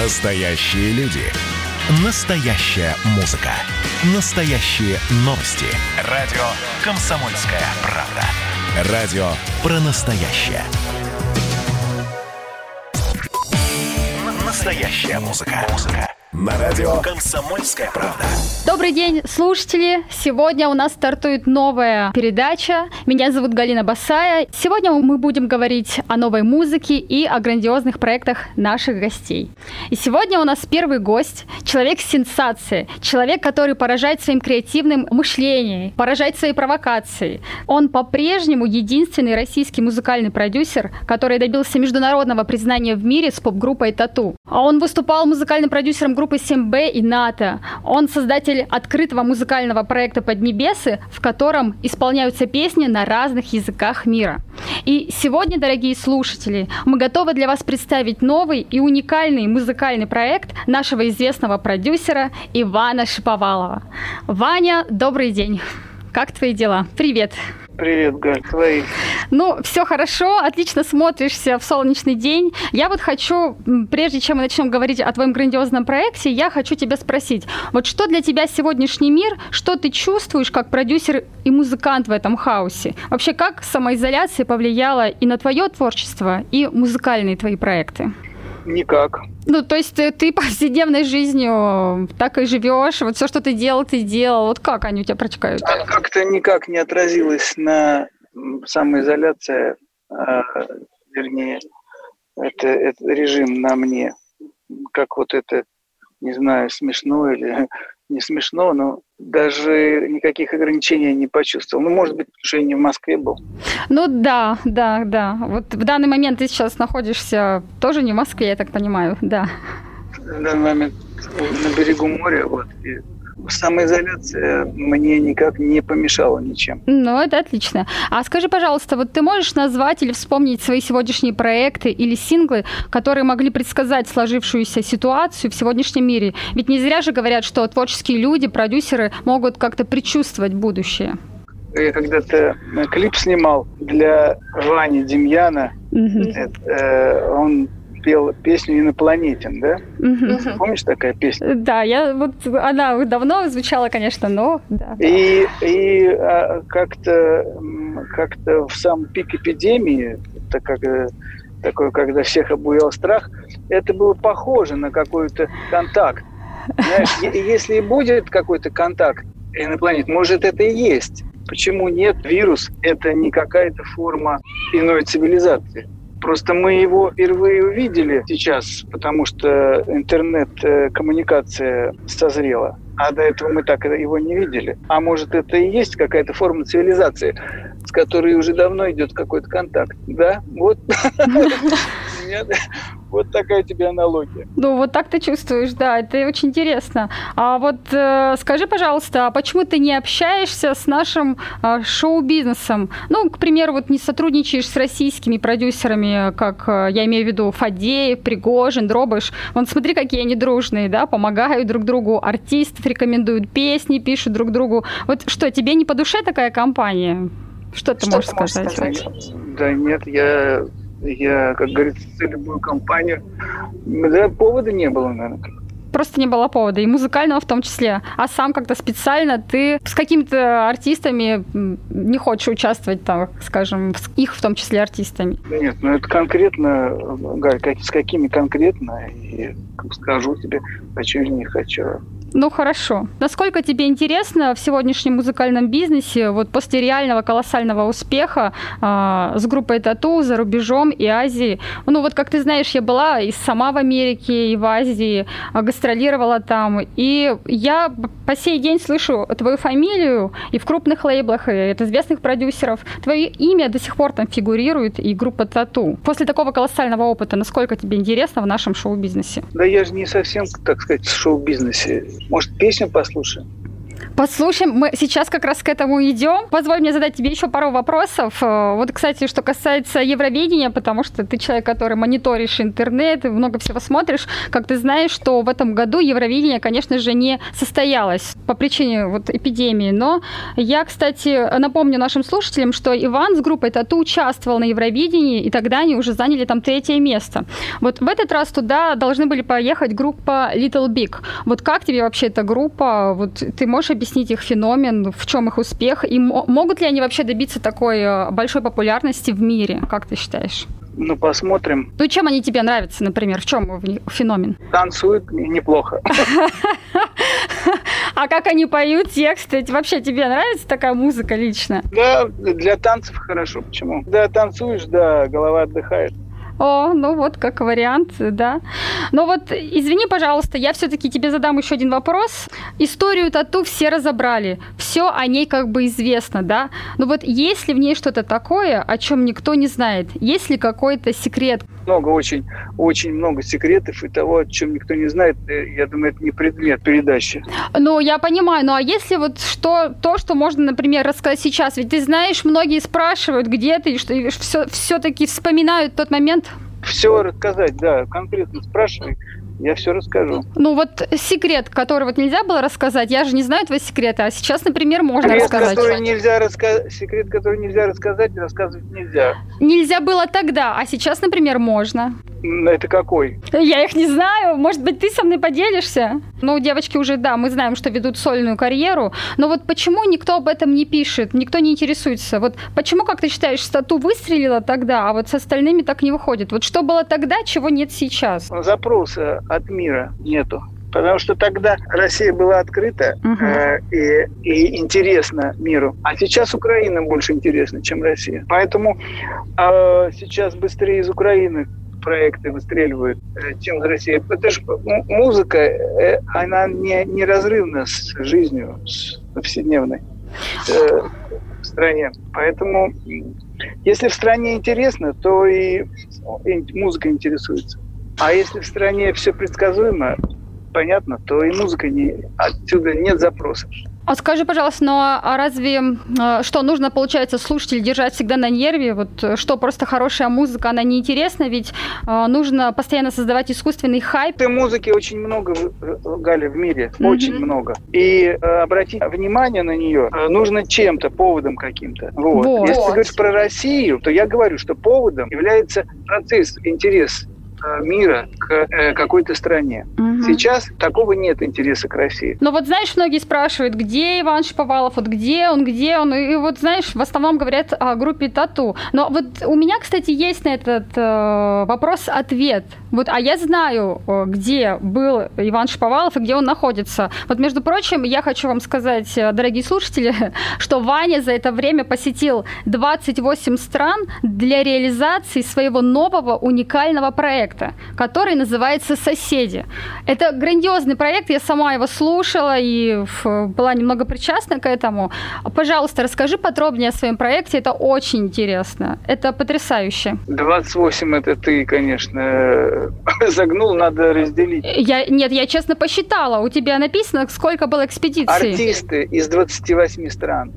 Настоящие люди. Настоящая музыка. Настоящие новости. Радио «Комсомольская правда». Радио про настоящее. Настоящая музыка. Музыка. На радио «Комсомольская правда». Добрый день, слушатели! Сегодня у нас стартует новая передача. Меня зовут Галина Басая. Сегодня мы будем говорить о новой музыке и о грандиозных проектах наших гостей. И сегодня у нас первый гость – человек-сенсация, человек, который поражает своим креативным мышлением, поражает своей провокацией. Он по-прежнему единственный российский музыкальный продюсер, который добился международного признания в мире с поп-группой «Тату». А он выступал музыкальным продюсером группы 7B и НАТО. Он создатель открытого музыкального проекта «Поднебесы», в котором исполняются песни на разных языках мира. И сегодня, дорогие слушатели, мы готовы для вас представить новый и уникальный музыкальный проект нашего известного продюсера Ивана Шиповалова. Ваня, добрый день. Как твои дела? Привет. Привет, Галь, твои. Ну, все хорошо, отлично смотришься в солнечный день. Я вот хочу, прежде чем мы начнем говорить о твоем грандиозном проекте, я хочу тебя спросить, вот что для тебя сегодняшний мир, что ты чувствуешь как продюсер и музыкант в этом хаосе? Вообще, как самоизоляция повлияла и на твое творчество, и музыкальные твои проекты? Никак. Ну, то есть ты, ты повседневной жизнью так и живешь, вот все, что ты делал, ты делал. Вот как они у тебя протекают? А как-то никак не отразилось на самоизоляция, а, вернее, это, это режим на мне. Как вот это, не знаю, смешно или не смешно, но даже никаких ограничений не почувствовал. Ну, может быть, потому что я не в Москве был. Ну да, да, да. Вот в данный момент ты сейчас находишься тоже не в Москве, я так понимаю, да. В данный момент на берегу моря, вот, и самоизоляция мне никак не помешала ничем. Ну, это отлично. А скажи, пожалуйста, вот ты можешь назвать или вспомнить свои сегодняшние проекты или синглы, которые могли предсказать сложившуюся ситуацию в сегодняшнем мире? Ведь не зря же говорят, что творческие люди, продюсеры могут как-то предчувствовать будущее. Я когда-то клип снимал для Вани Демьяна. Угу. Э, он пел песню «Инопланетен», да? Угу. Помнишь такая песня? Да, я вот она давно звучала, конечно, но да. И, и а, как-то как-то в сам пик эпидемии, так как э, такой, когда всех обуял страх, это было похоже на какой-то контакт. Знаешь, если и будет какой-то контакт инопланет, может, это и есть. Почему нет? Вирус – это не какая-то форма иной цивилизации. Просто мы его впервые увидели сейчас, потому что интернет-коммуникация созрела. А до этого мы так его не видели. А может, это и есть какая-то форма цивилизации, с которой уже давно идет какой-то контакт. Да? Вот. Вот такая тебе аналогия. Ну, вот так ты чувствуешь, да, это очень интересно. А вот э, скажи, пожалуйста, а почему ты не общаешься с нашим э, шоу-бизнесом? Ну, к примеру, вот не сотрудничаешь с российскими продюсерами, как э, я имею в виду Фадеев, Пригожин, Дробыш. Вон смотри, какие они дружные, да, помогают друг другу, артистов рекомендуют, песни пишут друг другу. Вот что, тебе не по душе такая компания? Что ты что можешь ты сказать? сказать? Да нет, я я, как говорится, за любую компанию. Да, повода не было, наверное. Просто не было повода, и музыкального в том числе. А сам как-то специально ты с какими-то артистами не хочешь участвовать, там, скажем, с их в том числе артистами? Нет, ну это конкретно, Галь, как, с какими конкретно, и скажу тебе, хочу или не хочу. Ну хорошо. Насколько тебе интересно в сегодняшнем музыкальном бизнесе, вот после реального колоссального успеха э, с группой Тату за рубежом и Азией? Ну вот как ты знаешь, я была и сама в Америке, и в Азии, э, гастролировала там, и я по сей день слышу твою фамилию и в крупных лейблах, и от известных продюсеров. Твое имя до сих пор там фигурирует, и группа Тату. После такого колоссального опыта, насколько тебе интересно в нашем шоу-бизнесе? Да я же не совсем, так сказать, в шоу-бизнесе может, песню послушаем? Послушаем, мы сейчас как раз к этому идем. Позволь мне задать тебе еще пару вопросов. Э, вот, кстати, что касается Евровидения, потому что ты человек, который мониторишь интернет, много всего смотришь, как ты знаешь, что в этом году Евровидение, конечно же, не состоялось по причине вот эпидемии. Но я, кстати, напомню нашим слушателям, что Иван с группой Тату участвовал на Евровидении, и тогда они уже заняли там третье место. Вот в этот раз туда должны были поехать группа Little Big. Вот как тебе вообще эта группа? Вот ты можешь объяснить их феномен, в чем их успех? И могут ли они вообще добиться такой э, большой популярности в мире? Как ты считаешь? Ну, посмотрим. Ну, чем они тебе нравятся, например? В чем феномен? Танцуют неплохо. А как они поют тексты? Вообще тебе нравится такая музыка лично? Да, для танцев хорошо. Почему? Да, танцуешь, да, голова отдыхает. О, ну вот как вариант, да. Но вот извини, пожалуйста, я все-таки тебе задам еще один вопрос. Историю тату все разобрали, все о ней как бы известно, да. Но вот есть ли в ней что-то такое, о чем никто не знает? Есть ли какой-то секрет? Много, очень, очень много секретов и того, о чем никто не знает. Э, я думаю, это не предмет передачи. Ну, я понимаю. Ну, а если вот что, то, что можно, например, рассказать сейчас? Ведь ты знаешь, многие спрашивают, где ты, и что все, все-таки вспоминают тот момент, все рассказать, да, конкретно спрашивай, я все расскажу. Ну вот секрет, который вот нельзя было рассказать, я же не знаю твои секреты, а сейчас, например, можно секрет, рассказать. Который нельзя раска... Секрет, который нельзя рассказать, рассказывать нельзя. Нельзя было тогда, а сейчас, например, можно. Это какой? Я их не знаю. Может быть, ты со мной поделишься? Ну, девочки уже, да, мы знаем, что ведут сольную карьеру. Но вот почему никто об этом не пишет? Никто не интересуется. Вот почему, как ты считаешь, стату выстрелила тогда, а вот с остальными так не выходит? Вот что было тогда, чего нет сейчас? Запроса от мира нету. Потому что тогда Россия была открыта угу. э, и, и интересна миру. А сейчас Украина больше интересна, чем Россия. Поэтому э, сейчас быстрее из Украины проекты выстреливают, чем э, в России. Это же музыка, э, она не, неразрывна с жизнью, с повседневной э, в стране. Поэтому, если в стране интересно, то и, и музыка интересуется. А если в стране все предсказуемо, понятно, то и музыка не, отсюда нет запросов. А скажи, пожалуйста, ну а разве э, что нужно, получается, слушатель держать всегда на нерве? Вот э, что просто хорошая музыка, она неинтересна, ведь э, нужно постоянно создавать искусственный хайп. И музыки очень много, Галя, в мире, mm-hmm. очень много. И обратить внимание на нее нужно чем-то, поводом каким-то. Вот. Вот. Если ты говоришь про Россию, то я говорю, что поводом является процесс, интерес Э, мира к э, какой-то стране. Угу. Сейчас такого нет интереса к России. Но вот знаешь, многие спрашивают, где Иван Шиповалов, вот где он, где он, и вот знаешь, в основном говорят о группе Тату. Но вот у меня, кстати, есть на этот э, вопрос ответ. Вот, а я знаю, э, где был Иван Шиповалов и где он находится. Вот, между прочим, я хочу вам сказать, дорогие слушатели, что Ваня за это время посетил 28 стран для реализации своего нового уникального проекта, который называется «Соседи». Это грандиозный проект, я сама его слушала и была немного причастна к этому. Пожалуйста, расскажи подробнее о своем проекте, это очень интересно, это потрясающе. 28 это ты, конечно, загнул, надо разделить. Я, нет, я честно посчитала, у тебя написано, сколько было экспедиций. Артисты из 28 стран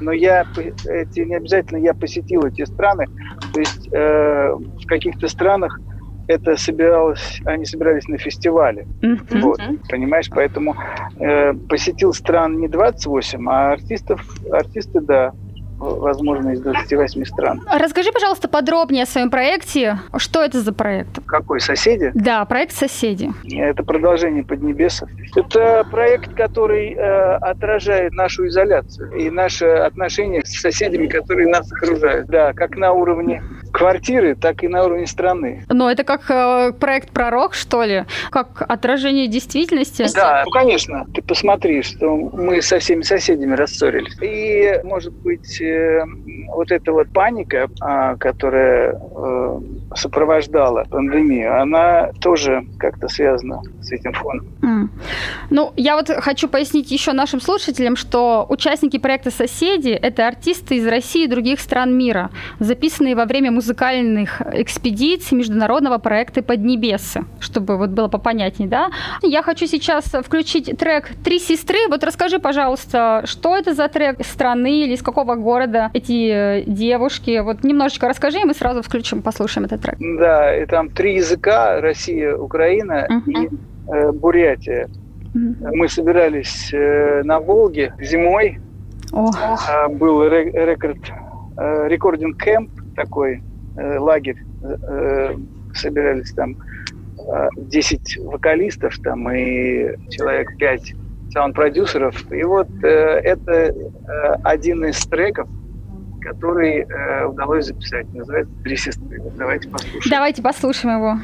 но я эти не обязательно я посетил эти страны, то есть э, в каких-то странах это собиралось, они собирались на фестивале. Mm-hmm. Вот, понимаешь, поэтому э, посетил стран не 28, а артистов, артисты, да, возможно, из 28 стран. Расскажи, пожалуйста, подробнее о своем проекте. Что это за проект? Какой? «Соседи»? Да, проект «Соседи». Это продолжение «Поднебеса». Это проект, который э, отражает нашу изоляцию и наши отношения с соседями, которые нас окружают. Да, как на уровне квартиры, так и на уровне страны. Но это как э, проект «Пророк», что ли? Как отражение действительности? Да, ну, конечно. Ты посмотри, что мы со всеми соседями рассорились. И, может быть, э, вот эта вот паника, э, которая э, сопровождала пандемию, она тоже как-то связана с этим фоном. Mm. Ну, я вот хочу пояснить еще нашим слушателям, что участники проекта «Соседи» — это артисты из России и других стран мира, записанные во время музыкальных экспедиций международного проекта «Поднебесы», чтобы вот было попонятнее, да? Я хочу сейчас включить трек «Три сестры». Вот расскажи, пожалуйста, что это за трек страны или из какого города эти э, девушки? Вот немножечко расскажи, и мы сразу включим, послушаем этот трек. Да, и там три языка – Россия, Украина uh-huh. и э, Бурятия. Uh-huh. Мы собирались э, на Волге зимой. Oh. Э, был рекорд, э, рекординг кемп такой, э, лагерь. Э, собирались там 10 вокалистов там и человек 5 саунд-продюсеров. И вот э, это э, один из треков, который э, удалось записать. Называется «Три сестры». Давайте послушаем. Давайте послушаем его.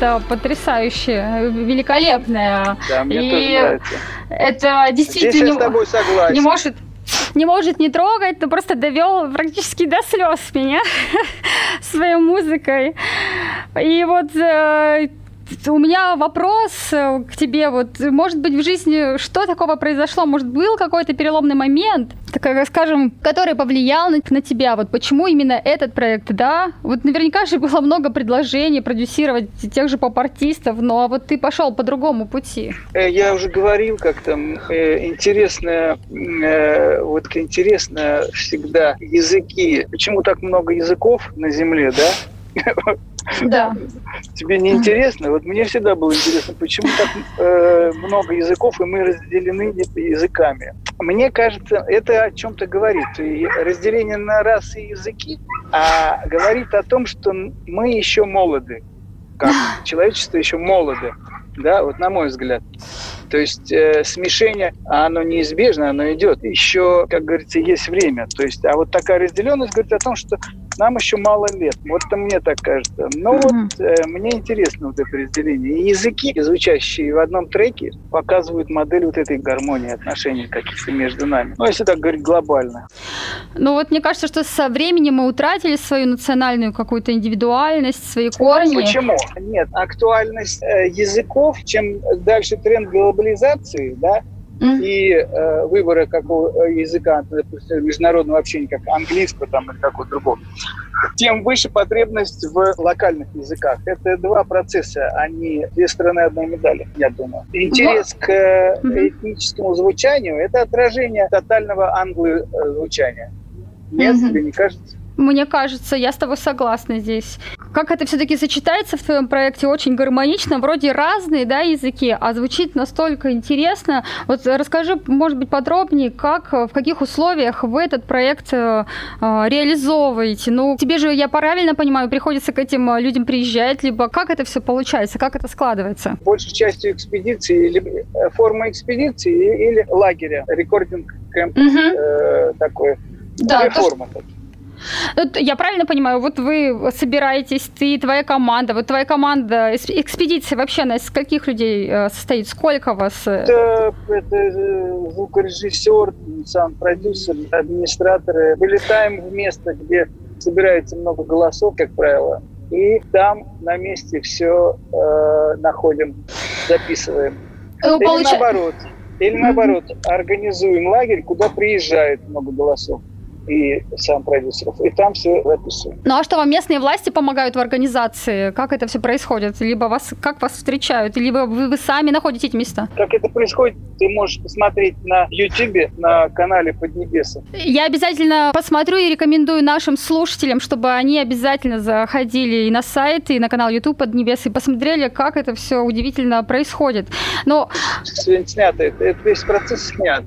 Это потрясающе, великолепное. Да, мне и тоже нравится. Это действительно Здесь я с тобой согласен. не может не может не трогать, но просто довел практически до слез меня своей музыкой. И вот э, у меня вопрос э, к тебе. Вот, может быть, в жизни что такого произошло? Может, был какой-то переломный момент, так, скажем, который повлиял на, на тебя? Вот почему именно этот проект, да? Вот наверняка же было много предложений продюсировать тех же поп-артистов, но вот ты пошел по другому пути. Э, я уже говорил, как там э, интересно, э, вот интересно всегда языки. Почему так много языков на Земле, да? Да. Тебе не интересно? Вот мне всегда было интересно, почему так э, много языков, и мы разделены языками. Мне кажется, это о чем-то говорит. Разделение на расы и языки а говорит о том, что мы еще молоды. Как человечество еще молодо. Да, вот на мой взгляд. То есть э, смешение, оно неизбежно, оно идет. Еще, как говорится, есть время. То есть, а вот такая разделенность говорит о том, что нам еще мало лет. Вот это мне так кажется. Но mm-hmm. вот э, мне интересно вот это разделение. И языки, звучащие в одном треке, показывают модель вот этой гармонии отношений каких-то между нами. Ну, если так говорить глобально. Ну вот мне кажется, что со временем мы утратили свою национальную какую-то индивидуальность, свои корни. Почему? Нет, актуальность э, языков, чем дальше тренд глобализации, глобализации, да, и э, выбора какого э, языка, допустим, международного общения, как английского там, или какого другого, тем выше потребность в локальных языках. Это два процесса, они две стороны одной медали, я думаю. Интерес к э, этническому звучанию – это отражение тотального англозвучания. Нет, mm-hmm. тебе не кажется? Мне кажется, я с тобой согласна здесь. Как это все-таки сочетается в твоем проекте очень гармонично, вроде разные, да, языки, а звучит настолько интересно. Вот расскажи, может быть, подробнее, как, в каких условиях вы этот проект э, э реализовываете. Ну, тебе же, я правильно понимаю, приходится к этим э, людям приезжать, либо как это все получается, как это складывается? Большей частью экспедиции, э, форма экспедиции или лагеря, рекординг кэмп угу. э, такой. Да, форма то, я правильно понимаю, вот вы собираетесь, ты и твоя команда, вот твоя команда, экспедиция вообще она из каких людей э, состоит? Сколько вас? Это, это э, звукорежиссер, сам продюсер, администраторы. Вылетаем в место, где собирается много голосов, как правило, и там на месте все э, находим, записываем. Ну, или получ... наоборот, или наоборот, организуем лагерь, куда приезжает много голосов и сам продюсеров. И там все записываем. Ну а что, вам местные власти помогают в организации? Как это все происходит? Либо вас, как вас встречают? Либо вы, вы сами находите эти места? Как это происходит, ты можешь посмотреть на YouTube, на канале Поднебеса. Я обязательно посмотрю и рекомендую нашим слушателям, чтобы они обязательно заходили и на сайт, и на канал YouTube Поднебес и посмотрели, как это все удивительно происходит. Но... Снято, это, весь процесс снят.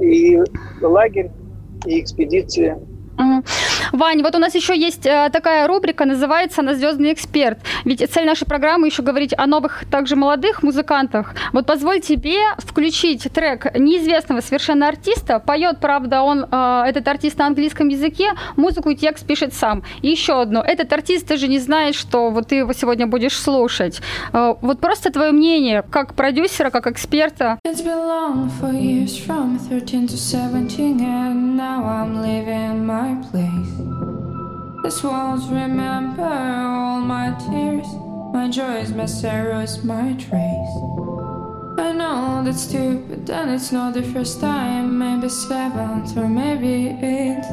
И, и лагерь и экспедиции. Вань, вот у нас еще есть э, такая рубрика, называется «На звездный эксперт». Ведь цель нашей программы еще говорить о новых, также молодых музыкантах. Вот позволь тебе включить трек неизвестного совершенно артиста. Поет, правда, он, э, этот артист на английском языке, музыку и текст пишет сам. И еще одно. Этот артист даже не знает, что вот ты его сегодня будешь слушать. Э, вот просто твое мнение, как продюсера, как эксперта. It's been long for years from 13 to 17 and now I'm living my place. The walls remember all my tears, my joys, my sorrows, my trace. I know that's stupid, and it's not the first time, maybe seventh or maybe eighth.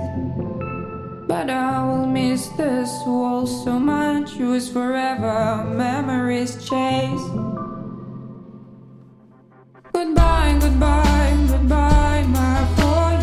But I will miss this wall so much, it was forever, memories chase. Goodbye, goodbye, goodbye, my Some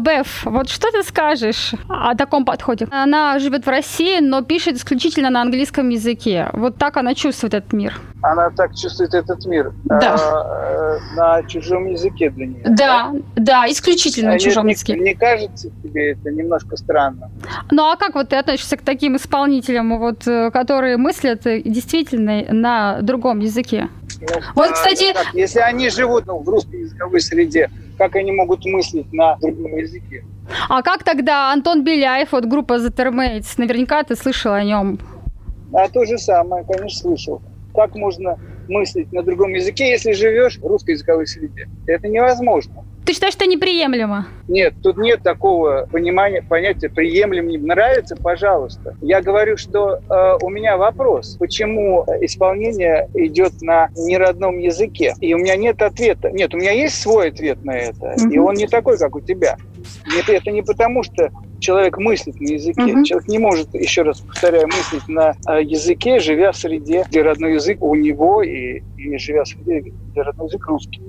Беф. Вот что ты скажешь о таком подходе? Она живет в России, но пишет исключительно на английском языке. Вот так она чувствует этот мир. Она так чувствует этот мир. Да. А, э, на чужом языке для нее. Да, да, исключительно а на чужом не, языке. Не кажется тебе это немножко странно? Ну а как вот ты относишься к таким исполнителям, вот, э, которые мыслят э, действительно на другом языке? Ну, Вот, а, кстати- как, если они живут ну, в русской языковой среде, как они могут мыслить на другом языке? А как тогда Антон Беляев, вот группа The Termates, наверняка ты слышал о нем. А то же самое, конечно, слышал. Как можно мыслить на другом языке, если живешь в русской языковой среде? Это невозможно. Ты считаешь, что неприемлемо? Нет, тут нет такого понимания, понятия приемлем, не нравится, пожалуйста. Я говорю, что э, у меня вопрос, почему исполнение идет на неродном языке, и у меня нет ответа. Нет, у меня есть свой ответ на это, Мгм. и он не такой, как у тебя. Нет, это не потому, что человек мыслит на языке. Мгм. Человек не может, еще раз повторяю, мыслить на э, языке, живя в среде, где родной язык у него, и, и живя в среде, где родной язык русский.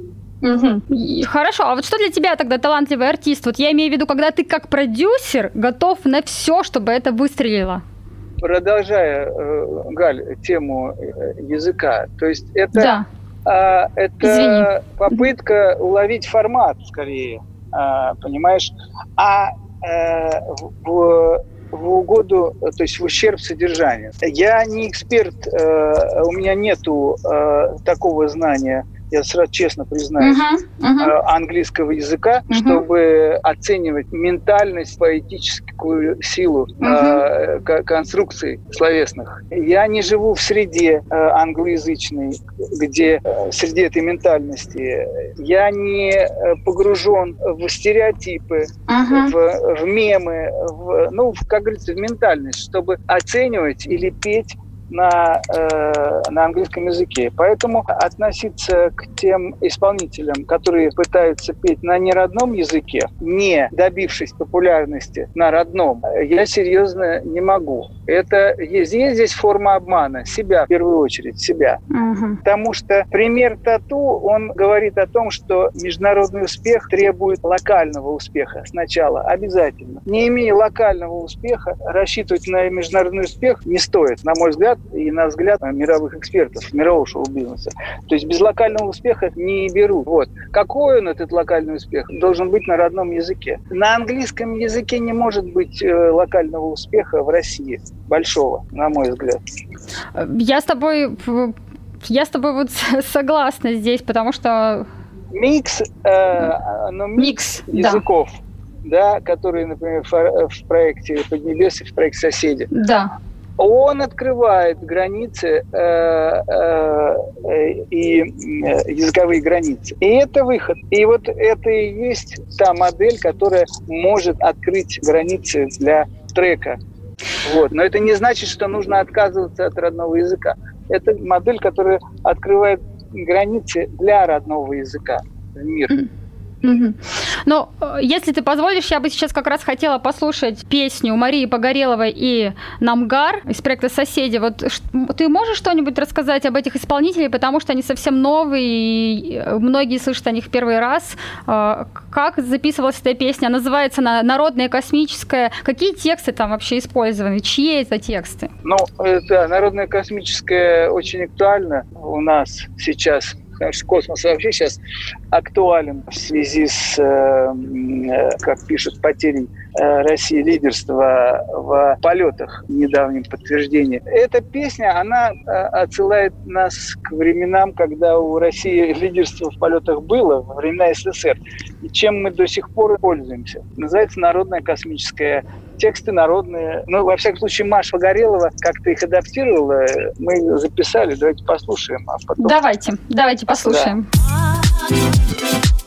Хорошо, а вот что для тебя тогда талантливый артист? Вот я имею в виду, когда ты как продюсер готов на все, чтобы это выстрелило. продолжая, э, Галь, тему э, языка, то есть это, Да. а, это Извини. попытка уловить формат скорее, а, понимаешь, а э, в, в угоду, то есть в ущерб содержанию. Я не эксперт, э, у меня нету э, такого знания, я сразу честно признаюсь, мгм. э, английского языка, Мгм. чтобы оценивать ментальность, поэтическую силу э, ко- конструкций словесных. Я не живу в среде э, англоязычной, где э, среди этой ментальности я не э, погружен в стереотипы, Мгм. в, в мемы, в, ну, в, как говорится, в ментальность, чтобы оценивать или петь на, э, на английском языке. Поэтому относиться к тем исполнителям, которые пытаются петь на неродном языке, не добившись популярности на родном, я серьезно не могу. Это есть, есть здесь форма обмана. Себя, в первую очередь, себя. Мгм. Потому что пример тату, он говорит о том, что международный успех требует локального успеха сначала, обязательно. Не имея локального успеха, рассчитывать на международный успех не стоит, на мой взгляд, и на взгляд мировых экспертов, мирового шоу-бизнеса. То есть без локального успеха не берут. Вот. Какой он, этот локальный успех, должен быть на родном языке. На английском языке не может быть э, локального успеха в России, большого, на мой взгляд. Я с тобой... Я с тобой вот согласна здесь, потому что Микс, э, ну, микс микс, да, языков, да, которые, например, в, в проекте Поднебесье, в проекте «Соседи», да. Он открывает границы э, э, и э, языковые границы. И это выход. И вот это и есть та модель, которая может открыть границы для трека. Вот. Но это не значит, что нужно отказываться от родного языка. Это модель, которая открывает границы для родного языка в мир. Ну, э, если ты позволишь, я бы сейчас как раз хотела послушать песню Марии Погореловой и Намгар из проекта «Соседи». Вот ты можешь что-нибудь рассказать об этих исполнителях, потому что они совсем новые, и э, многие слышат о них первый раз. Э, Как записывалась эта песня? Называется она «Народная космическая». Какие тексты там вообще использованы? Чьи это тексты? Ну, это народное космическое очень актуально у нас сейчас. Потому что космос вообще сейчас актуален в связи с, э, э, как пишут, потерей России лидерства в полетах, недавнем подтверждении. Эта песня, она э, отсылает нас к временам, когда у России лидерство в полетах было, во времена СССР, и чем мы до сих пор пользуемся. Называется «Народная космическая тексты народные. Ну, во всяком случае, Маша Погорелова как-то их адаптировала. Мы записали, давайте послушаем. А потом... Давайте, давайте послушаем. Да.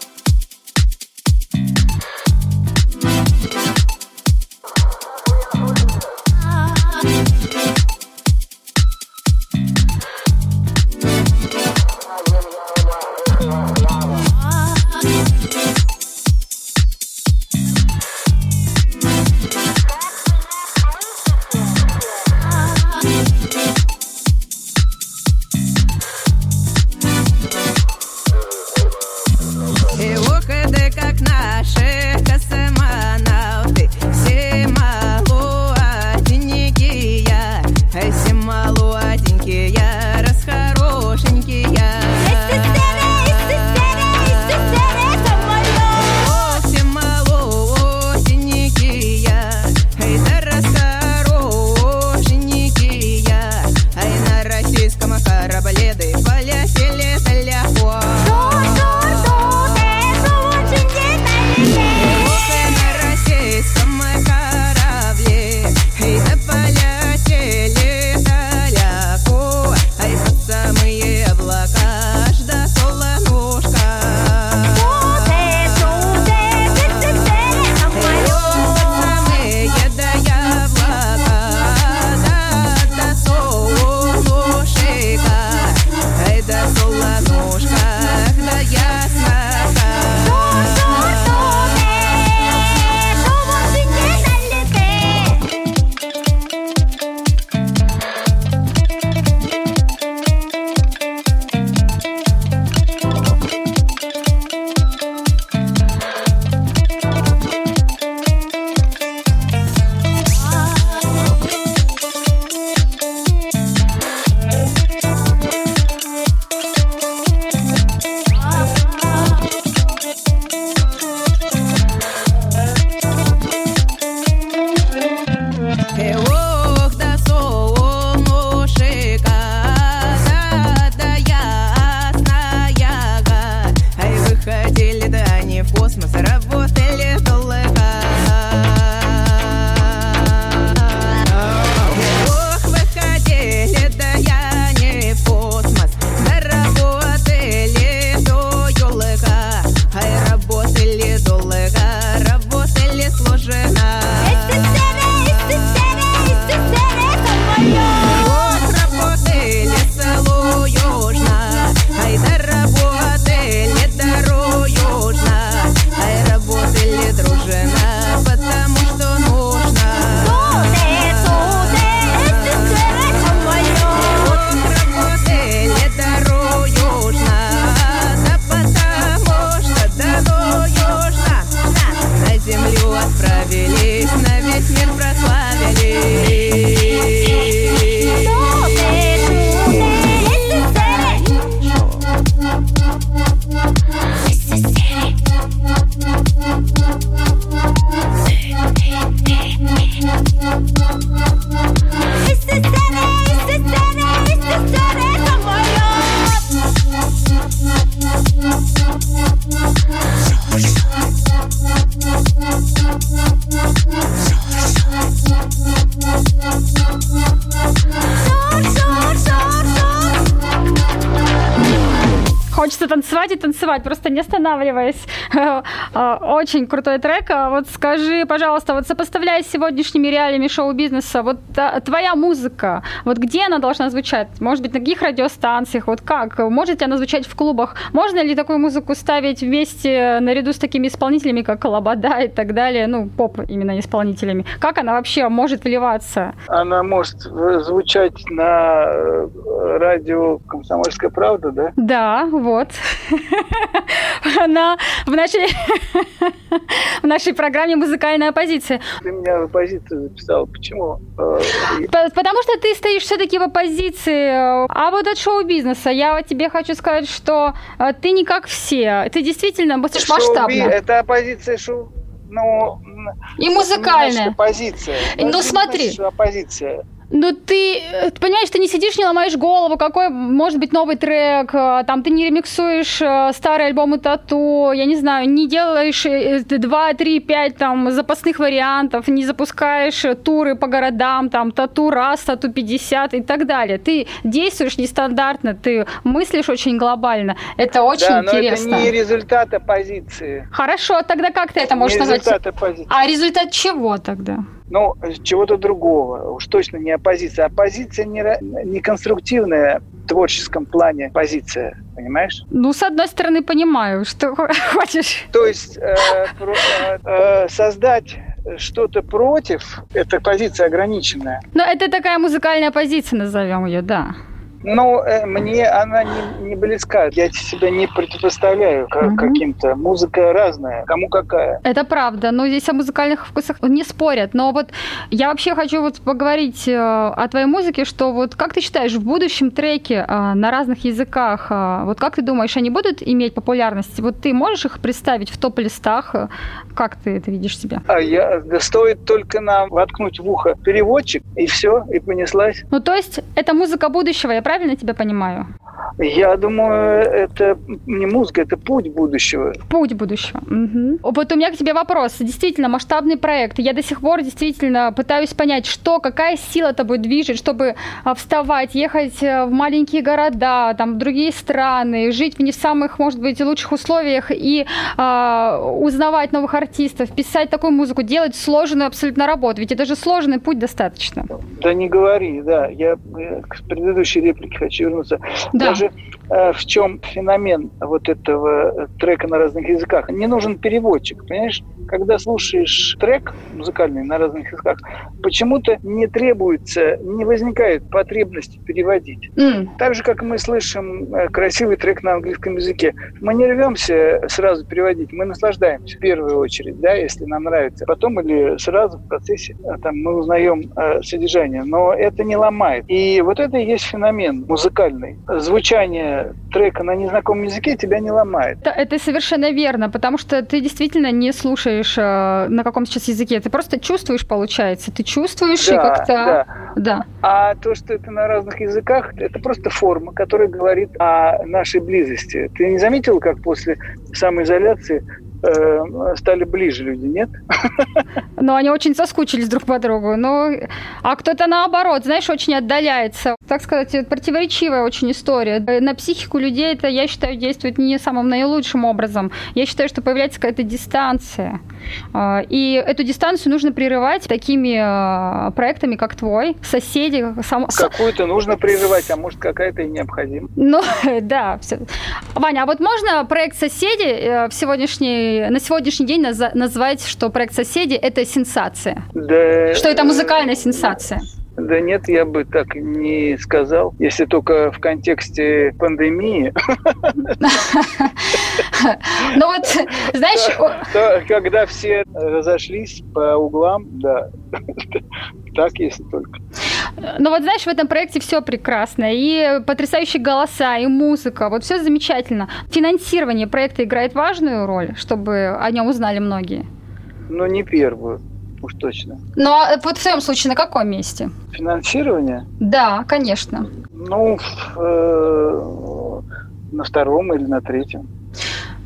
воз, мусоровоз танцевать, просто не останавливаясь. А, очень крутой трек. А вот скажи, пожалуйста, вот сопоставляя с сегодняшними реалиями шоу-бизнеса, вот твоя музыка, вот где она должна звучать? Может быть, на каких радиостанциях? Вот как? Может ли она звучать в клубах? Можно ли такую музыку ставить вместе наряду с такими исполнителями, как Лобода и так далее? Ну, поп именно исполнителями. Как она вообще может вливаться? Она может звучать на э, радио «Комсомольская правда», да? Да, вот. на, в, нашей, в нашей программе «Музыкальная оппозиция». Ты меня в оппозицию записал. Почему? Э, потому что ты стоишь все-таки в оппозиции. А вот от шоу-бизнеса я тебе хочу сказать, что э, ты не как все. Ты действительно мыслишь масштабно. Это оппозиция шоу ну, и музыкальная оппозиция. Ну смотри, оппозиция. Ну ты, э, понимаешь, ты не сидишь, не ломаешь голову, какой может быть новый трек, э, там ты не ремиксуешь э, старые альбомы Тату, я не знаю, не делаешь 2, 3, 5 там запасных вариантов, не запускаешь туры по городам, там Тату раз, Тату 50 и так далее. Ты действуешь нестандартно, ты мыслишь очень глобально. Это очень да, интересно. Но это не результат оппозиции. Хорошо, тогда как ты это можешь назвать? Результат оппозиции. А результат чего тогда? Ну, чего-то другого. Уж точно не оппозиция. Оппозиция не, не конструктивная в творческом плане позиция, понимаешь? Ну, с одной стороны, понимаю, что хочешь. То есть э, про, э, создать что-то против, это позиция ограниченная. Ну, это такая музыкальная позиция, назовем ее, да. Ну, э, мне она не, не близка. Я себя не противопоставляю как, угу. каким-то. Музыка разная, кому какая. Это правда. Но здесь о музыкальных вкусах не спорят. Но вот я вообще хочу вот поговорить э, о твоей музыке, что вот как ты считаешь, в будущем треки э, на разных языках, вот как ты думаешь, они будут иметь популярность? Вот ты можешь их представить в топ-листах? Как ты это видишь себя? А я, да стоит только нам воткнуть в ухо переводчик, и все, и понеслась. Ну, то есть это музыка будущего, я правильно правильно тебя понимаю? Я думаю, это не музыка, это путь будущего. Путь будущего. Угу. Вот у меня к тебе вопрос. Действительно, масштабный проект. Я до сих пор действительно пытаюсь понять, что, какая сила тобой движет, чтобы а, вставать, ехать э, в маленькие города, там, в другие страны, жить в не самых, может быть, лучших условиях и э, узнавать новых артистов, писать такую музыку, делать сложную абсолютно работу. Ведь это же сложный путь достаточно. Да не говори, да. Я к предыдущей реплике хочу вернуться. Да. Даже в чем феномен вот этого трека на разных языках. Не нужен переводчик, понимаешь? Когда слушаешь трек музыкальный на разных языках, почему-то не требуется, не возникает потребности переводить. Mm. Так же, как мы слышим э, красивый трек на английском языке, мы не рвемся сразу переводить, мы наслаждаемся в первую очередь, да, если нам нравится. Потом или сразу в процессе там, мы узнаем э, содержание, но это не ломает. И вот это и есть феномен музыкальный. Звучание трека на незнакомом языке тебя не ломает. Это, это совершенно верно, потому что ты действительно не слушаешь э, на каком сейчас языке, ты просто чувствуешь, получается, ты чувствуешь да, и как-то... Да. да. А то, что это на разных языках, это просто форма, которая говорит о нашей близости. Ты не заметил, как после самоизоляции э, стали ближе люди, нет? Ну, они очень соскучились друг по другу. Ну, а кто-то наоборот, знаешь, очень отдаляется. Так сказать, противоречивая очень история. На психику людей это, я считаю, действует не самым наилучшим образом. Я считаю, что появляется какая-то дистанция. А, и эту дистанцию нужно прерывать такими а, проектами, как твой, соседи. Сам... Какую-то нужно прерывать, а может какая-то и необходима. Ну, да. Все. Ваня, а вот можно проект «Соседи» э, в сегодняшней на сегодняшний день наз- назвать, что проект «Соседи» — это сенсация? Да, что это музыкальная сенсация? Да нет, я бы так не сказал, если только в контексте пандемии. Ну вот, знаешь... Когда все разошлись по углам, да, так если только. Ну вот знаешь, в этом проекте все прекрасно. И потрясающие голоса, и музыка. Вот все замечательно. Финансирование проекта играет важную роль, чтобы о нем узнали многие. Ну, не первую уж точно. Ну, а вот в твоем случае на каком месте? Финансирование? Да, конечно. Ну, э, на втором или на третьем.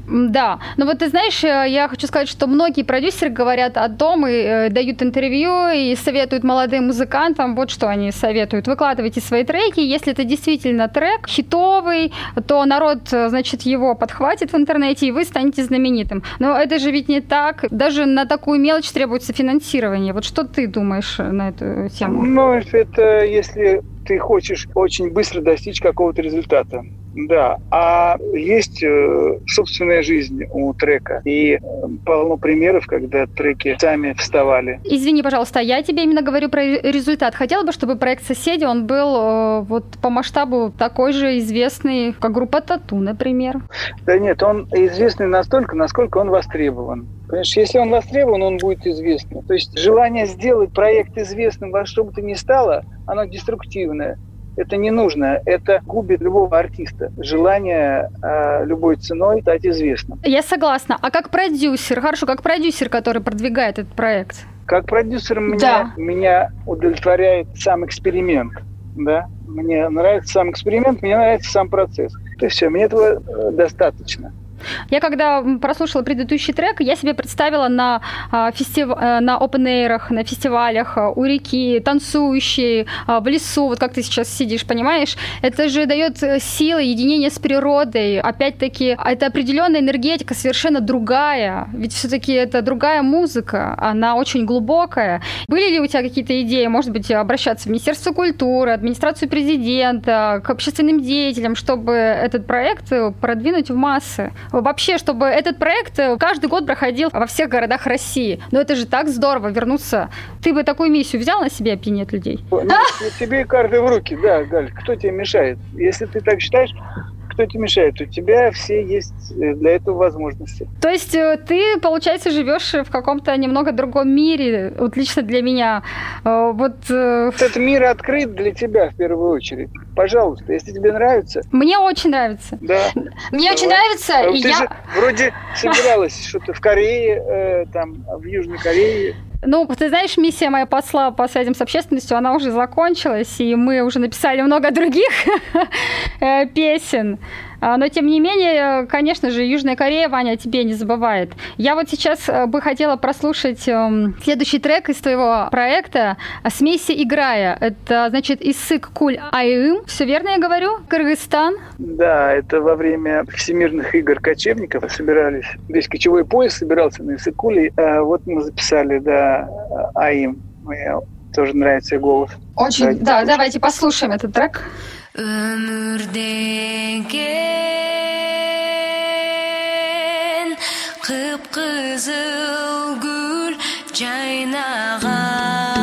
Да, но вот ты знаешь, э, я хочу сказать, что многие продюсеры говорят о том и э, дают интервью и советуют молодым музыкантам, вот что они советуют, выкладывайте свои треки, если это действительно трек хитовый, то народ, э, значит, его подхватит в интернете, и вы станете знаменитым. Но это же ведь не так, даже на такую мелочь требуется финансирование. Вот что ты думаешь на эту тему? Ну, это если ты хочешь очень быстро достичь какого-то результата. Да, а есть э, собственная жизнь у трека. И э, полно примеров, когда треки сами вставали. Извини, пожалуйста, я тебе именно говорю про результат. Хотела бы, чтобы проект «Соседи», он был э, вот по масштабу такой же известный, как группа «Тату», например. Да нет, он известный настолько, насколько он востребован. Понимаешь, если он востребован, он будет известным. То есть желание сделать проект известным во что бы то ни стало, оно деструктивное это не нужно. Это губит любого артиста. Желание э, любой ценой стать известным. Я согласна. А как продюсер, хорошо, как продюсер, который продвигает этот проект? Как продюсер меня, Да. меня удовлетворяет сам эксперимент. Да? Мне нравится сам эксперимент, мне нравится сам процесс. То есть все, мне этого э, достаточно. Я когда прослушала предыдущий трек, я себе представила на, а, фестив... э, на open на фестивалях а, у реки, танцующие, а, в лесу, вот как ты сейчас сидишь, понимаешь? Это же дает э, силы, единение с природой. Опять-таки, это определенная энергетика, совершенно другая. Ведь все-таки это другая музыка, она очень глубокая. Были ли у тебя какие-то идеи, может быть, обращаться в Министерство культуры, администрацию президента, к общественным деятелям, чтобы этот проект э, продвинуть в массы? Вообще, чтобы этот проект э, каждый год проходил во всех городах России. Но это же так здорово вернуться. Ты бы такую миссию взял на себя опьянять людей? Ну, тебе карты в руки, да, Галь, кто тебе мешает? Если ты так считаешь, кто тебе мешает? У тебя все есть э, для этого возможности. То есть э, ты, получается, живешь в каком-то немного другом мире, вот лично для меня. Вот Этот мир открыт для тебя в первую очередь. Пожалуйста, если тебе нравится, мне очень нравится. да. Мне очень нравится, А и я... же вроде собиралась что-то в Корее, э, там, в Южной Корее. Ну, ты знаешь, миссия моя посла по связям с общественностью, она уже закончилась, и мы уже написали много других э, песен. А, Но, тем не менее, конечно же, Южная Корея, Ваня, о тебе не забывает. Я вот сейчас э, бы хотела прослушать эм, следующий трек из твоего проекта «Смейся, играя». Это, значит, Исык Куль Айым. Все верно я говорю? Кыргызстан. Да, это во время всемирных игр кочевников собирались. Весь кочевой пояс собирался на Исыкуле. А вот мы записали, да, АИМ. Мне тоже нравится голос. Очень, да, давайте послушаем этот трек. өмүр деген кыпкызыл гүл жайнаган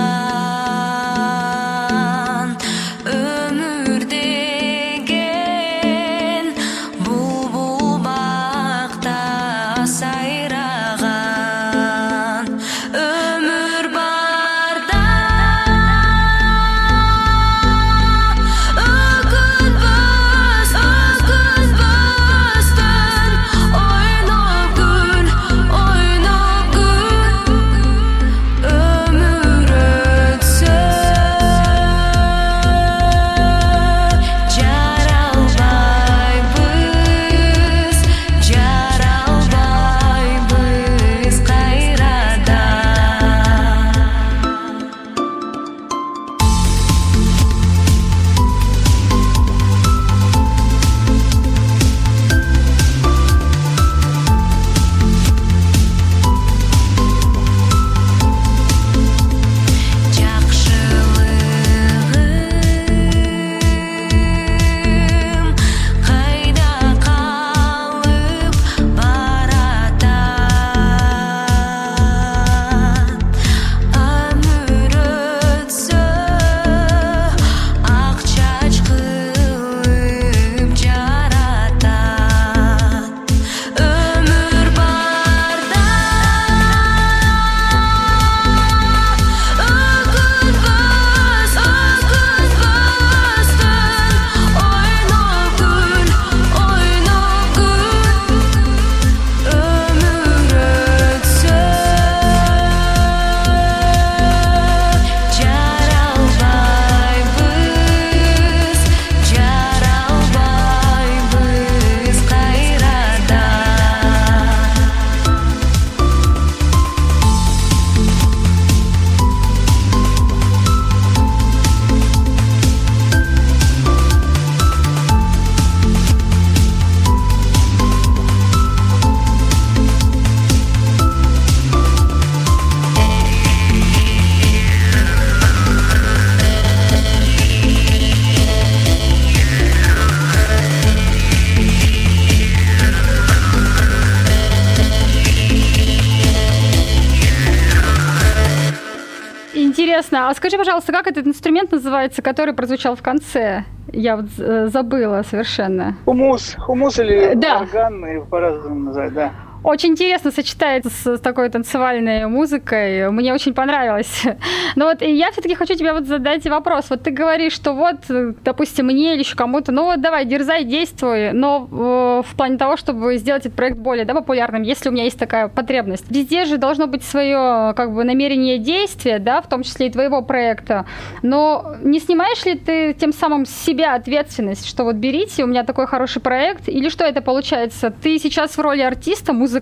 Интересно, а скажи, пожалуйста, как этот инструмент называется, который прозвучал в конце? Я вот э, забыла совершенно. Хумус, хумус или Да. орган, по-разному называют, да. Очень интересно сочетается с такой танцевальной музыкой. Мне очень понравилось. Но вот я все-таки хочу тебе вот задать вопрос. Вот ты говоришь, что вот, допустим, мне или еще кому-то, ну вот давай, дерзай, действуй, но э, в плане того, чтобы сделать этот проект более да, популярным, если у меня есть такая потребность. Везде же должно быть свое как бы намерение действия, да, в том числе и твоего проекта. Но не снимаешь ли ты тем самым с себя ответственность, что вот берите, у меня такой хороший проект, или что это получается? Ты сейчас в роли артиста, музыканта,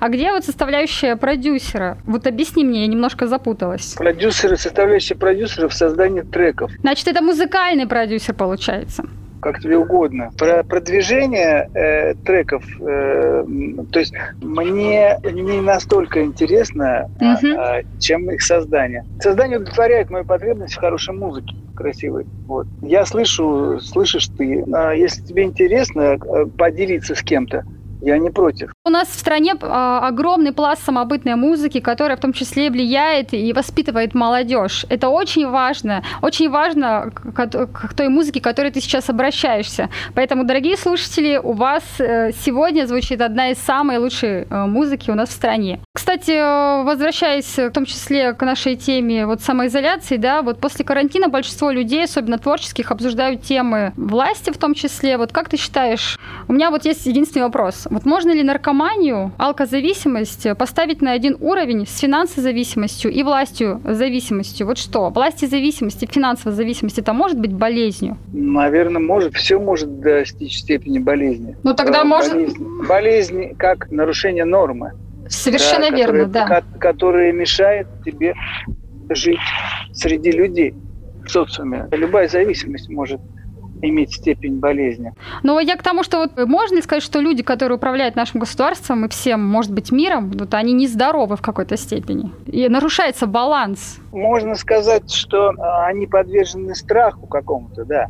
а где вот составляющая продюсера? Вот объясни мне, я немножко запуталась. Продюсеры, составляющие продюсера в создании треков. Значит, это музыкальный продюсер получается. как тебе угодно. Про продвижение э, треков, э, то есть мне не настолько интересно, а, Мгм. а, чем их создание. Создание удовлетворяет мою потребность в хорошей музыке, красивой. Вот. Я слышу, слышишь ты. А если тебе интересно э, поделиться с кем-то, я не против. У нас в стране а, огромный пласт самобытной музыки, которая в том числе влияет и воспитывает молодежь. Это очень важно. Очень важно к, к- той музыке, к которой ты сейчас обращаешься. Поэтому, дорогие слушатели, у вас э, сегодня звучит одна из самой лучшей э, музыки у нас в стране. Кстати, э, возвращаясь в том числе к нашей теме вот самоизоляции, да, вот после карантина большинство людей, особенно творческих, обсуждают темы власти в том числе. Вот как ты считаешь, у меня вот есть единственный вопрос. Вот можно ли наркоманию, алкозависимость поставить на один уровень с финансовой зависимостью и властью зависимостью? Вот что? Власти зависимости, финансовой зависимости, это может быть болезнью? Наверное, может, все может достичь степени болезни. Ну тогда Э, можно... Болезнь, болезнь как нарушение нормы. Совершенно да, верно, которая- да. ко- которая мешает тебе жить среди людей в социуме. Любая зависимость может иметь степень болезни. Но я к тому, что вот можно ли сказать, что люди, которые управляют нашим государством и всем, может быть, миром, вот они нездоровы в какой-то степени. И нарушается баланс. Можно сказать, что а, они подвержены страху какому-то, да.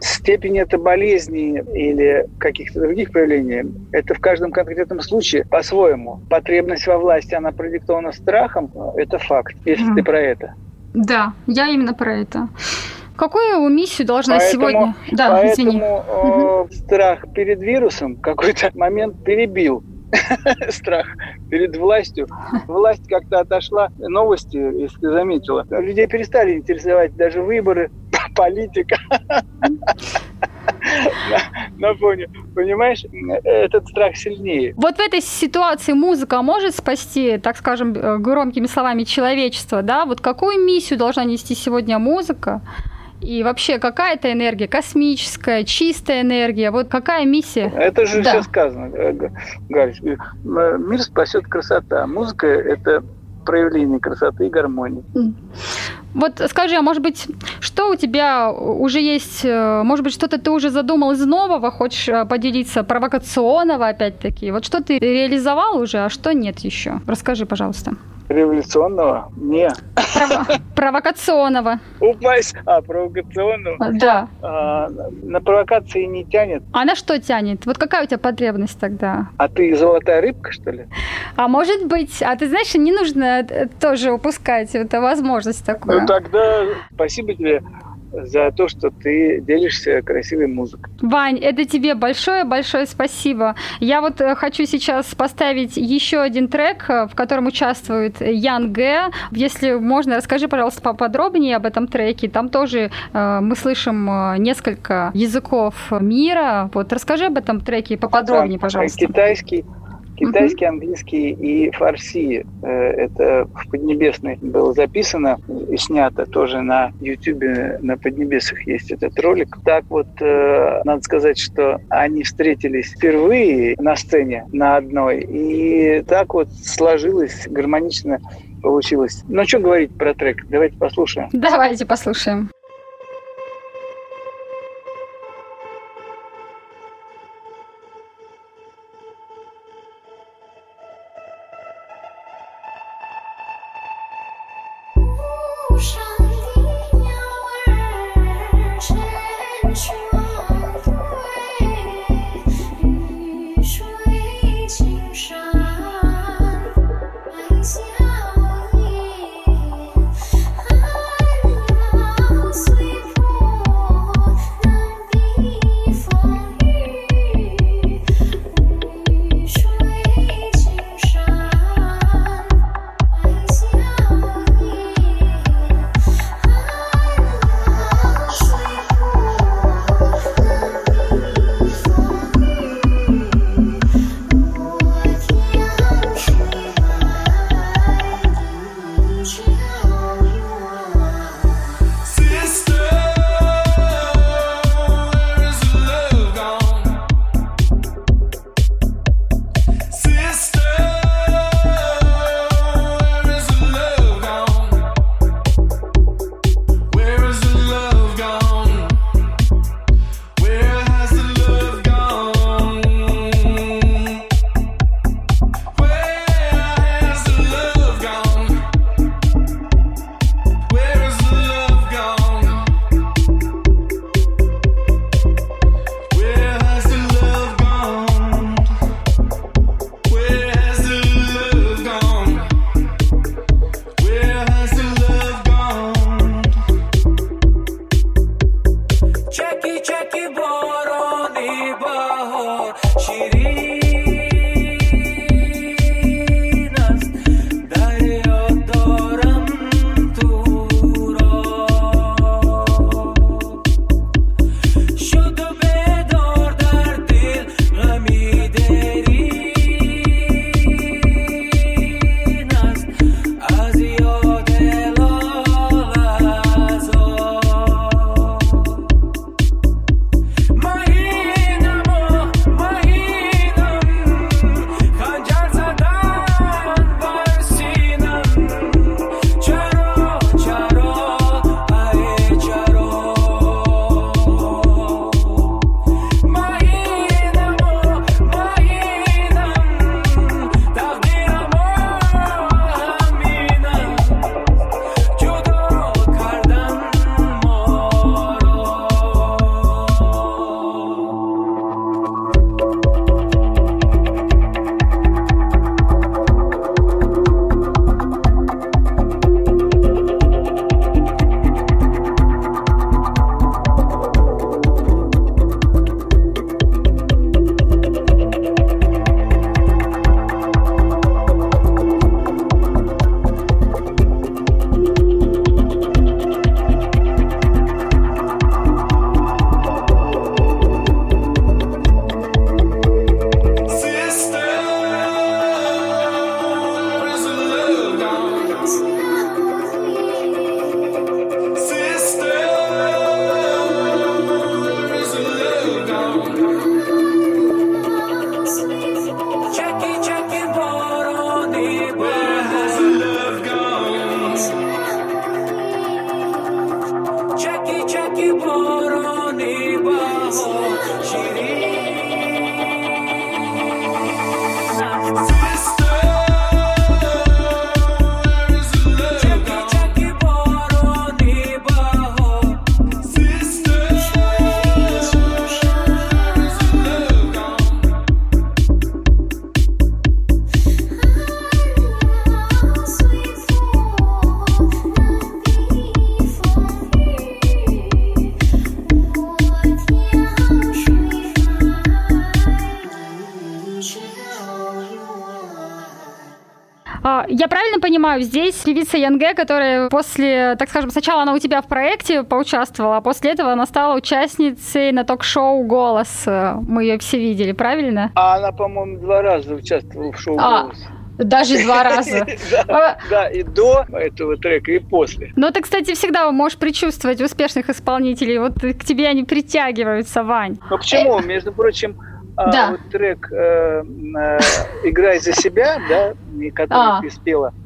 Степень это болезни или каких-то других проявлений, это в каждом конкретном случае по-своему. Потребность во власти, она продиктована страхом, это факт, если Мгм. ты про это. Да, я именно про это. Какую миссию должна Поэтому- сегодня... Да, извини. Поэтому э, страх перед вирусом какой-то момент перебил страх перед властью. Власть как-то отошла. Новости, если ты заметила, людей перестали интересовать даже выборы, политика. На- На фоне, понимаешь, этот страх сильнее. Вот в этой ситуации музыка может спасти, так скажем, э, громкими словами, человечество, да? Вот какую миссию должна нести сегодня музыка? И вообще, какая это энергия? Космическая, чистая энергия? Вот какая миссия? Это же Да. все сказано, э, Г- Галь. Э, Мир спасет красота. Музыка – это проявление красоты и гармонии. Вот скажи, а может быть, что у тебя уже есть, э, может быть, что-то ты уже задумал из нового, хочешь поделиться, провокационного опять-таки? Вот что ты реализовал уже, а что нет еще? Расскажи, пожалуйста. Революционного? Не. Прово- Провокационного, Упасть, а провокационного. да. А, на провокации не тянет. А на что тянет? Вот какая у тебя потребность тогда? А ты золотая рыбка, что ли? А может быть, а ты знаешь, не нужно э, тоже упускать эту возможность такую. Ну тогда спасибо тебе за то, что ты делишься красивой музыкой. Вань, это тебе большое-большое спасибо. Я вот э, хочу сейчас поставить еще один трек, э, в котором участвует Ян Г. Если можно, расскажи, пожалуйста, поподробнее об этом треке. Там тоже э, мы слышим э, несколько языков мира. Вот расскажи об этом треке поподробнее, Там, э, пожалуйста. Китайский, китайский, английский и фарси. Э, Это в Поднебесной было записано и снято тоже на Ютубе, на Поднебесах есть этот ролик. Так вот, э, надо сказать, что они встретились впервые на сцене на одной, и так вот сложилось, гармонично получилось. Ну, что говорить про трек? Давайте послушаем. Давайте послушаем. Понимаю, здесь певица Янге, которая после, так скажем, сначала она у тебя в проекте поучаствовала, а после этого она стала участницей на ток-шоу «Голос». Э, Мы ее все видели, правильно? А она, по-моему, два раза участвовала в шоу А, «Голос». Даже два раза. Да, А, Да, и до этого трека, и после. Но ты, кстати, всегда можешь предчувствовать успешных исполнителей. Вот к тебе они притягиваются, Вань. Но почему? Между прочим, а, Да. вот трек э, э, «Играй за себя», да, который А. ты спела э,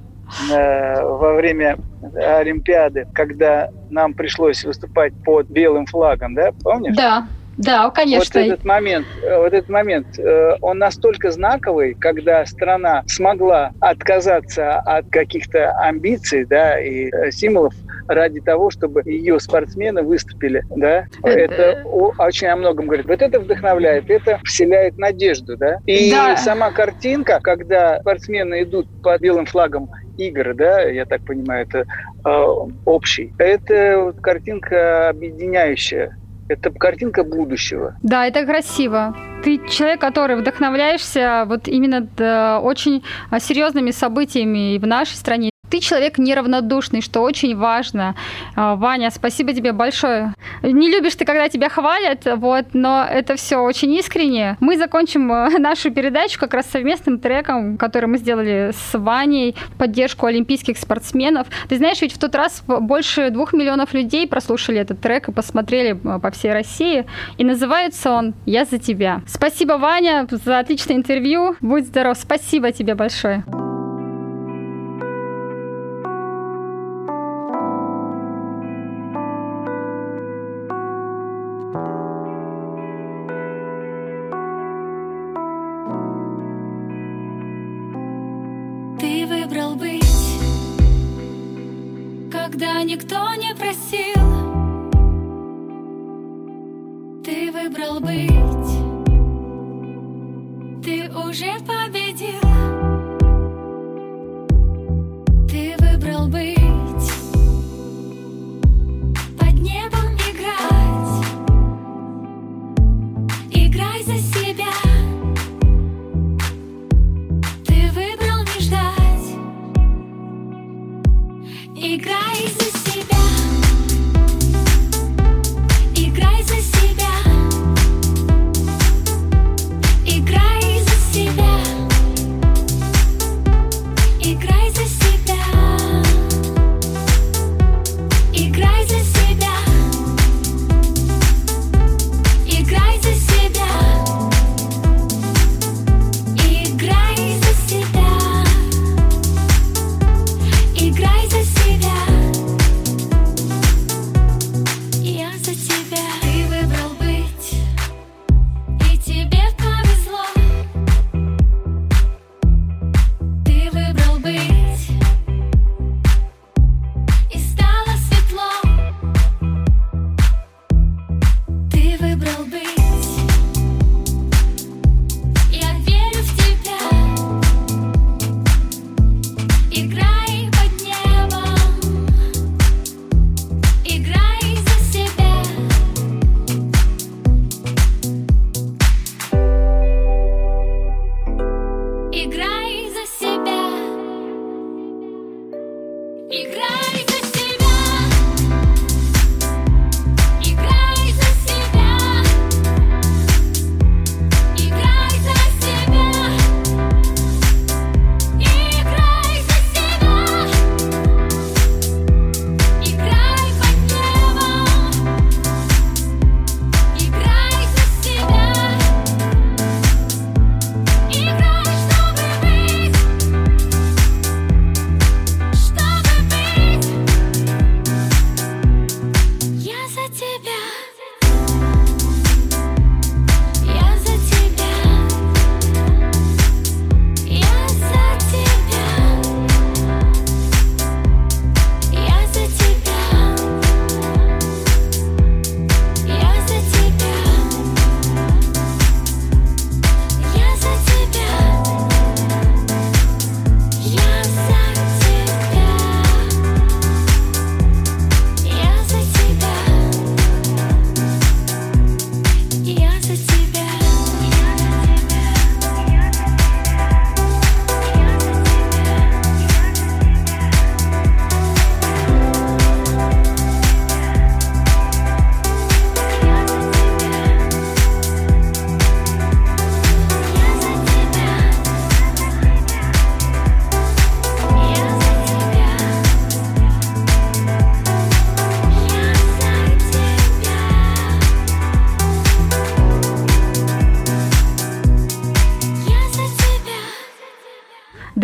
во время Олимпиады, когда нам пришлось выступать под белым флагом, да, помнишь? Да, да, Вот конечно. этот момент, э, вот этот момент, э, он настолько знаковый, когда страна смогла отказаться от каких-то амбиций, да, и э, стимулов ради того, чтобы ее спортсмены выступили, да, Это- очень о многом говорит. Вот это вдохновляет, это вселяет надежду, да. И Да. сама картинка, когда спортсмены идут под белым флагом игр, да, я так понимаю, это э, общий, это вот картинка объединяющая. Это картинка будущего. Да, это красиво. Ты человек, который вдохновляешься вот именно да, очень а, серьезными событиями в нашей стране. Ты человек неравнодушный, что очень важно. А, Ваня, спасибо тебе большое. Не любишь ты, когда тебя хвалят, вот, но это все очень искренне. Мы закончим э, нашу передачу как раз совместным треком, который мы сделали с Ваней в поддержку олимпийских спортсменов. Ты знаешь, ведь в тот раз больше двух миллионов людей прослушали этот трек и посмотрели э, по всей России. И называется он «Я за тебя». Спасибо, Ваня, за отличное интервью. Будь здоров. Спасибо тебе большое. Когда никто не просил. Ты выбрал быть, ты уже победил.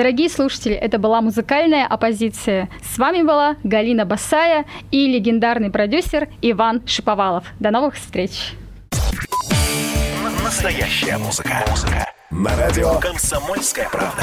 Дорогие слушатели, это была музыкальная оппозиция. С вами была Галина Басая и легендарный продюсер Иван Шиповалов. До новых встреч! Настоящая музыка. Музыка. На радио «Комсомольская правда».